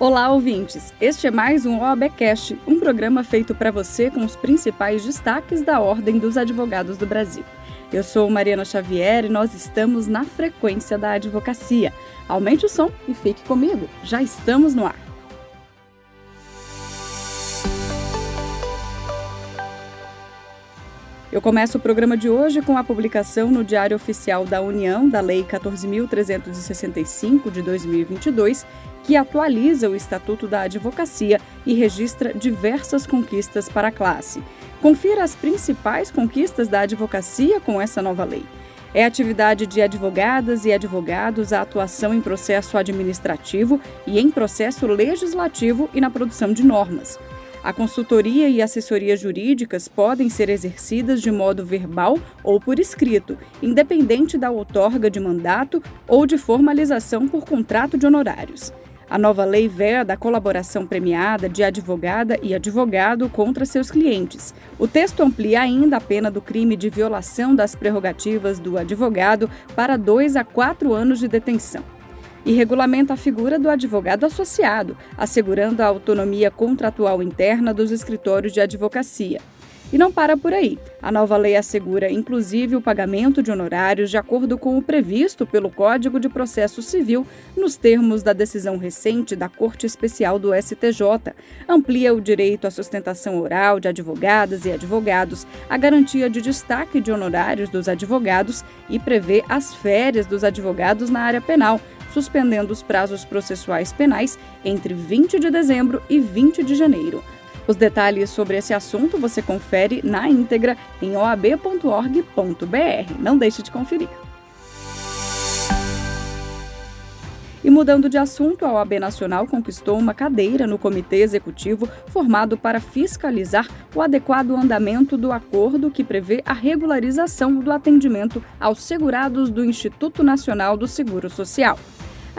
Olá, ouvintes! Este é mais um OABcast, um programa feito para você com os principais destaques da Ordem dos Advogados do Brasil. Eu sou Mariana Xavier e nós estamos na frequência da advocacia. Aumente o som e fique comigo, já estamos no ar. Eu começo o programa de hoje com a publicação no Diário Oficial da União da Lei 14.365 de 2022, que atualiza o Estatuto da Advocacia e registra diversas conquistas para a classe. Confira as principais conquistas da advocacia com essa nova lei. É atividade de advogadas e advogados a atuação em processo administrativo e em processo legislativo e na produção de normas. A consultoria e assessoria jurídicas podem ser exercidas de modo verbal ou por escrito, independente da outorga de mandato ou de formalização por contrato de honorários. A nova lei veda a colaboração premiada de advogada e advogado contra seus clientes. O texto amplia ainda a pena do crime de violação das prerrogativas do advogado para dois a quatro anos de detenção. E regulamenta a figura do advogado associado, assegurando a autonomia contratual interna dos escritórios de advocacia. E não para por aí. A nova lei assegura, inclusive, o pagamento de honorários de acordo com o previsto pelo Código de Processo Civil, nos termos da decisão recente da Corte Especial do STJ. Amplia o direito à sustentação oral de advogadas e advogados, a garantia de destaque de honorários dos advogados e prevê as férias dos advogados na área penal, suspendendo os prazos processuais penais entre 20 de dezembro e 20 de janeiro. Os detalhes sobre esse assunto você confere na íntegra em oab.org.br. Não deixe de conferir. E mudando de assunto, a OAB Nacional conquistou uma cadeira no Comitê Executivo formado para fiscalizar o adequado andamento do acordo que prevê a regularização do atendimento aos segurados do Instituto Nacional do Seguro Social.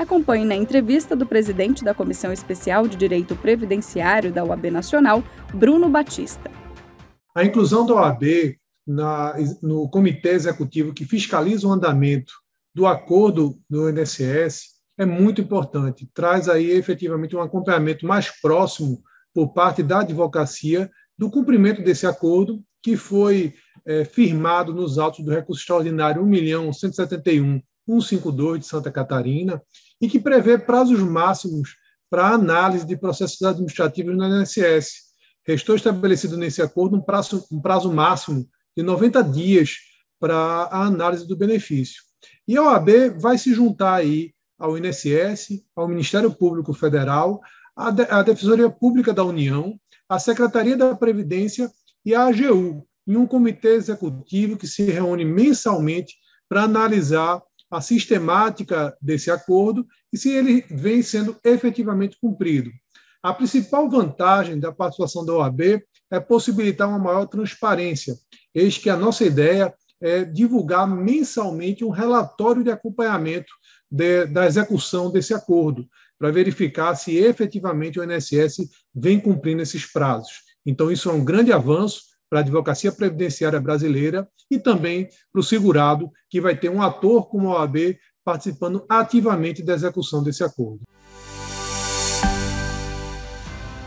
Acompanhe na entrevista do presidente da Comissão Especial de Direito Previdenciário da OAB Nacional, Bruno Batista. A inclusão da OAB na, no comitê executivo que fiscaliza o andamento do acordo do INSS é muito importante. Traz aí efetivamente um acompanhamento mais próximo por parte da advocacia do cumprimento desse acordo que foi é, firmado nos autos do recurso extraordinário 1.171 152 de Santa Catarina, e que prevê prazos máximos para análise de processos administrativos no INSS. Restou estabelecido nesse acordo um prazo, um prazo máximo de 90 dias para a análise do benefício. E a OAB vai se juntar aí ao INSS, ao Ministério Público Federal, à Defensoria Pública da União, à Secretaria da Previdência e à AGU, em um comitê executivo que se reúne mensalmente para analisar a sistemática desse acordo e se ele vem sendo efetivamente cumprido. A principal vantagem da participação da OAB é possibilitar uma maior transparência. Eis que a nossa ideia é divulgar mensalmente um relatório de acompanhamento de, da execução desse acordo, para verificar se efetivamente o INSS vem cumprindo esses prazos. Então, isso é um grande avanço para a advocacia previdenciária brasileira e também para o segurado, que vai ter um ator como a OAB participando ativamente da execução desse acordo.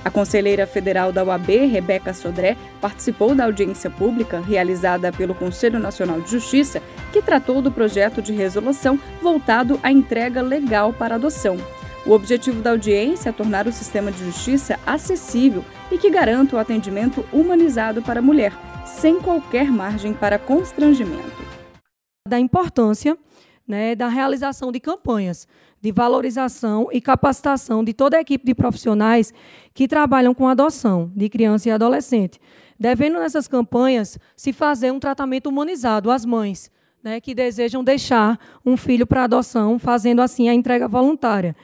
A conselheira federal da UAB, Rebeca Sodré, participou da audiência pública realizada pelo Conselho Nacional de Justiça, que tratou do projeto de resolução voltado à entrega legal para adoção. O objetivo da audiência é tornar o sistema de justiça acessível e que garanta o atendimento humanizado para a mulher, sem qualquer margem para constrangimento. Da importância né, da realização de campanhas de valorização e capacitação de toda a equipe de profissionais que trabalham com adoção de criança e adolescente, devendo nessas campanhas se fazer um tratamento humanizado às mães né, que desejam deixar um filho para adoção, fazendo assim a entrega voluntária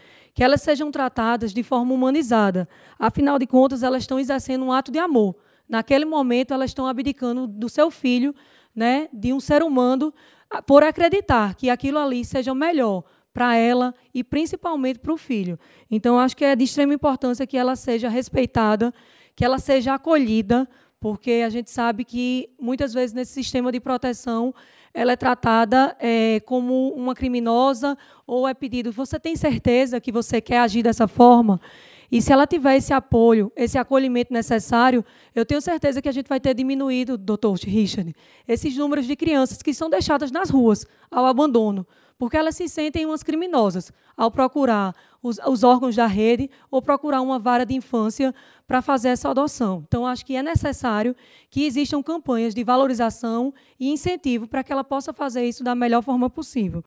que elas sejam tratadas de forma humanizada. Afinal de contas, elas estão exercendo um ato de amor. Naquele momento, elas estão abdicando do seu filho, né, de um ser humano, por acreditar que aquilo ali seja melhor para ela e principalmente para o filho. Então, acho que é de extrema importância que ela seja respeitada, que ela seja acolhida, porque a gente sabe que muitas vezes nesse sistema de proteção ela é tratada é, como uma criminosa ou é pedido, você tem certeza que você quer agir dessa forma? E se ela tiver esse apoio, esse acolhimento necessário, eu tenho certeza que a gente vai ter diminuído, doutor Richard, esses números de crianças que são deixadas nas ruas, ao abandono, porque elas se sentem umas criminosas ao procurar os, os órgãos da rede ou procurar uma vara de infância para fazer essa adoção. Então, acho que é necessário que existam campanhas de valorização e incentivo para que ela possa fazer isso da melhor forma possível.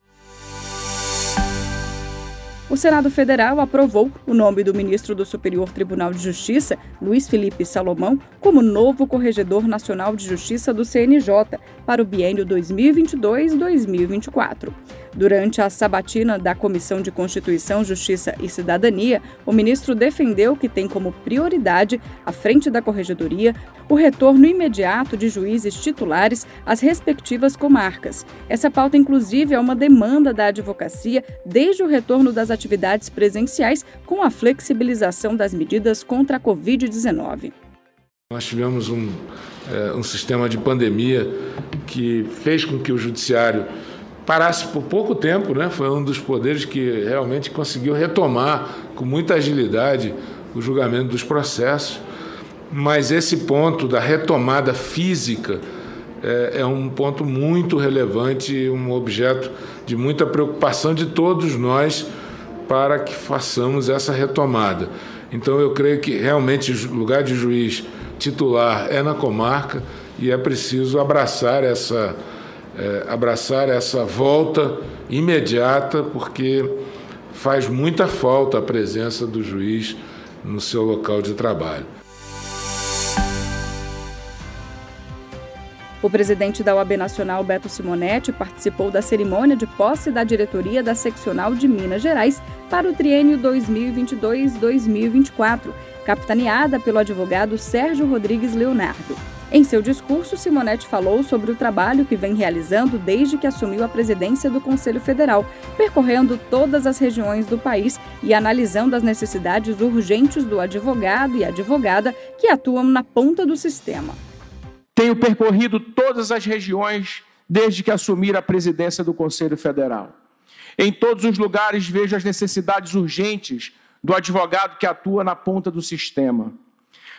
O Senado Federal aprovou o nome do ministro do Superior Tribunal de Justiça, Luiz Felipe Salomão, como novo Corregedor Nacional de Justiça do CNJ para o biênio 2022-2024. Durante a sabatina da Comissão de Constituição, Justiça e Cidadania, o ministro defendeu que tem como prioridade, à frente da Corregedoria, o retorno imediato de juízes titulares às respectivas comarcas. Essa pauta, inclusive, é uma demanda da advocacia desde o retorno das atividades presenciais com a flexibilização das medidas contra a Covid-19. Nós tivemos um, é, um sistema de pandemia que fez com que o judiciário parasse por pouco tempo, né? Foi um dos poderes que realmente conseguiu retomar com muita agilidade o julgamento dos processos. Mas esse ponto da retomada física é, é um ponto muito relevante, um objeto de muita preocupação de todos nós para que façamos essa retomada. Então eu creio que realmente o lugar de juiz titular é na comarca e é preciso abraçar essa é, abraçar essa volta imediata, porque faz muita falta a presença do juiz no seu local de trabalho. O presidente da OAB Nacional, Beto Simonetti, participou da cerimônia de posse da diretoria da seccional de Minas Gerais para o triênio 2022-2024, capitaneada pelo advogado Sérgio Rodrigues Leonardo. Em seu discurso, Simonetti falou sobre o trabalho que vem realizando desde que assumiu a presidência do Conselho Federal, percorrendo todas as regiões do país e analisando as necessidades urgentes do advogado e advogada que atuam na ponta do sistema. Tenho percorrido todas as regiões desde que assumi a presidência do Conselho Federal. Em todos os lugares vejo as necessidades urgentes do advogado que atua na ponta do sistema.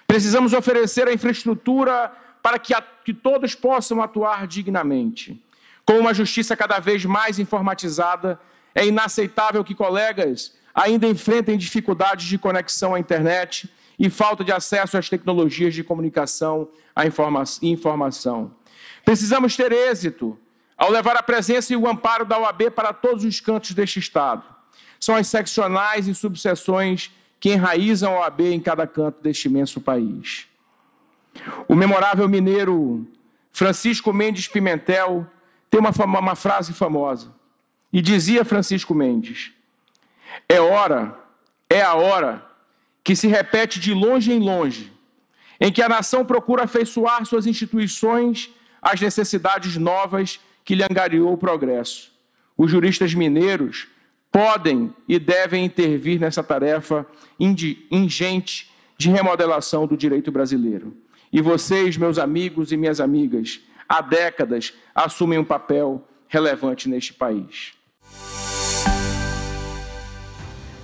Precisamos oferecer a infraestrutura para que, a, que todos possam atuar dignamente. Com uma justiça cada vez mais informatizada, é inaceitável que colegas ainda enfrentem dificuldades de conexão à internet e falta de acesso às tecnologias de comunicação e informação. Precisamos ter êxito ao levar a presença e o amparo da OAB para todos os cantos deste Estado. São as seccionais e subseções que enraizam a OAB em cada canto deste imenso país. O memorável mineiro Francisco Mendes Pimentel tem uma, uma frase famosa. E dizia Francisco Mendes: É hora, é a hora que se repete de longe em longe, em que a nação procura afeiçoar suas instituições às necessidades novas que lhe angariou o progresso. Os juristas mineiros podem e devem intervir nessa tarefa ingente de remodelação do direito brasileiro. E vocês, meus amigos e minhas amigas, há décadas assumem um papel relevante neste país.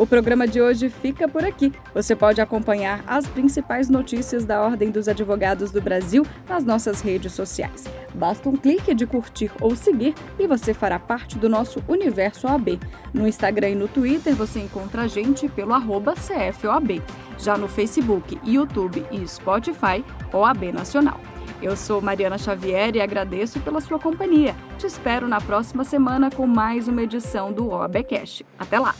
O programa de hoje fica por aqui. Você pode acompanhar as principais notícias da Ordem dos Advogados do Brasil nas nossas redes sociais. Basta um clique de curtir ou seguir e você fará parte do nosso universo OAB. No Instagram e no Twitter você encontra a gente pelo CFOAB. Já no Facebook, YouTube e Spotify, OAB Nacional. Eu sou Mariana Xavier e agradeço pela sua companhia. Te espero na próxima semana com mais uma edição do OABcast. Até lá!